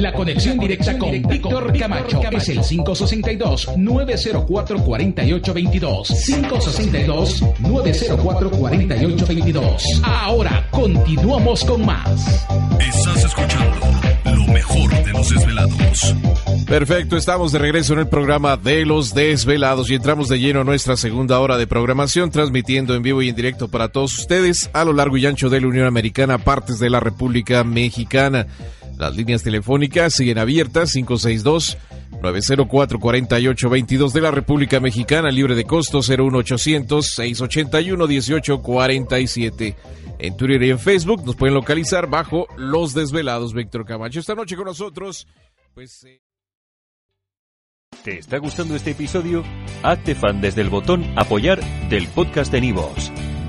La conexión directa con Víctor Camacho es el 562-904-4822. 562-904-4822. Ahora continuamos con más. Estás escuchando lo mejor de los desvelados. Perfecto, estamos de regreso en el programa de los desvelados y entramos de lleno a nuestra segunda hora de programación, transmitiendo en vivo y en directo para todos ustedes a lo largo y ancho de la Unión Americana, partes de la República Mexicana. Las líneas telefónicas siguen abiertas 562 904 4822 de la República Mexicana, libre de costo 01800 681 1847. En Twitter y en Facebook nos pueden localizar bajo Los Desvelados Víctor Camacho. Esta noche con nosotros, pues... Eh... ¿Te está gustando este episodio? Hazte fan desde el botón Apoyar del podcast de Nivos.